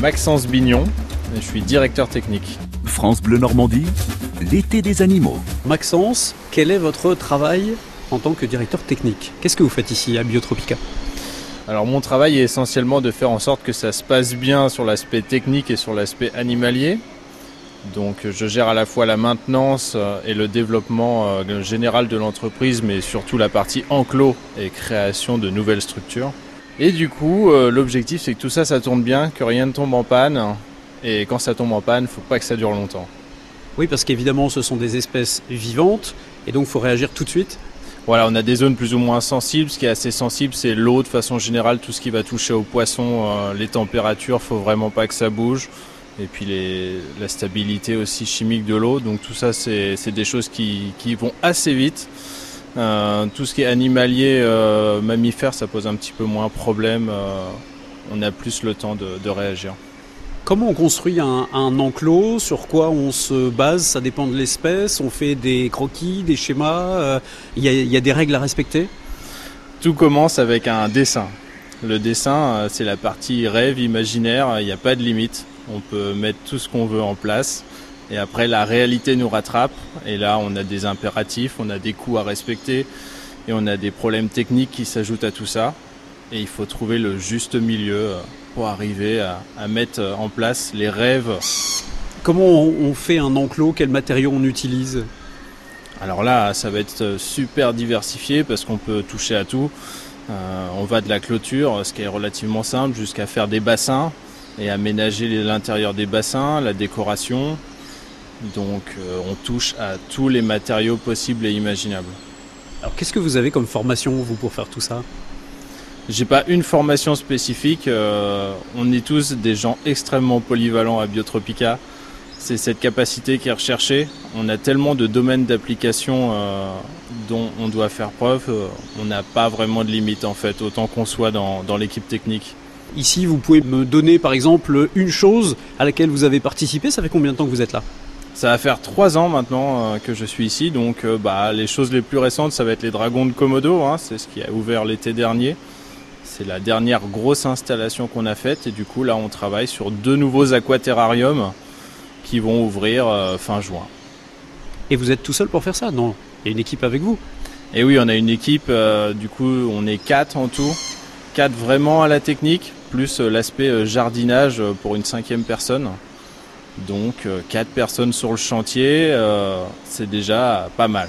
Maxence Bignon, je suis directeur technique. France Bleu Normandie, l'été des animaux. Maxence, quel est votre travail en tant que directeur technique? Qu'est-ce que vous faites ici à Biotropica? Alors mon travail est essentiellement de faire en sorte que ça se passe bien sur l'aspect technique et sur l'aspect animalier. Donc je gère à la fois la maintenance euh, et le développement euh, général de l'entreprise, mais surtout la partie enclos et création de nouvelles structures. Et du coup, euh, l'objectif c'est que tout ça, ça tourne bien, que rien ne tombe en panne. Et quand ça tombe en panne, faut pas que ça dure longtemps. Oui, parce qu'évidemment, ce sont des espèces vivantes, et donc il faut réagir tout de suite. Voilà, on a des zones plus ou moins sensibles. Ce qui est assez sensible, c'est l'eau de façon générale, tout ce qui va toucher aux poissons, les températures, faut vraiment pas que ça bouge et puis la stabilité aussi chimique de l'eau. Donc tout ça, c'est des choses qui, vont assez vite. Euh, tout ce qui est animalier, euh, mammifère, ça pose un petit peu moins problème. Euh, on a plus le temps de, réagir. Comment on construit un, enclos? Sur quoi on se base? Ça dépend de l'espèce. On fait des croquis, des schémas. Il y, y, a des règles à respecter? Tout commence avec un dessin. Le dessin, c'est la partie rêve, imaginaire. Il n'y a pas de limite on peut mettre tout ce qu'on veut en place. Et après, la réalité nous rattrape. Et là, on a des impératifs, on a des coûts à respecter et on a des problèmes techniques qui s'ajoutent à tout ça. Et il faut trouver le juste milieu euh, pour arriver à, mettre en place les rêves. Comment on fait un enclos? Quels matériaux on utilise? Alors là, ça va être super diversifié parce qu'on peut toucher à tout. Euh, on va de la clôture, ce qui est relativement simple, jusqu'à faire des bassins et aménager l'intérieur des bassins, la décoration. Donc euh, on touche à tous les matériaux possibles et imaginables. Alors qu'est-ce que vous avez comme formation vous pour faire tout ça J'ai pas une formation spécifique. Euh, on est tous des gens extrêmement polyvalents à Biotropica. C'est cette capacité qui est recherchée. On a tellement de domaines d'application euh, dont on doit faire preuve. on n'a pas vraiment de limite en fait, autant qu'on soit dans l'équipe technique. Ici, vous pouvez me donner par exemple une chose à laquelle vous avez participé. Ça fait combien de temps que vous êtes là? Ça va faire trois ans maintenant euh, que je suis ici, donc euh, bah, les choses les plus récentes, ça va être les dragons de Komodo, hein. c'est ce qui a ouvert l'été dernier. C'est la dernière grosse installation qu'on a faite et du coup là on travaille sur deux nouveaux aquaterrariums qui vont ouvrir euh, fin juin. Et vous êtes tout seul pour faire ça? Non, il y a une équipe avec vous Et oui, on a une équipe, du coup on est quatre en tout, quatre vraiment à la technique, plus l'aspect jardinage pour une cinquième personne. Donc quatre personnes sur le chantier, c'est déjà pas mal.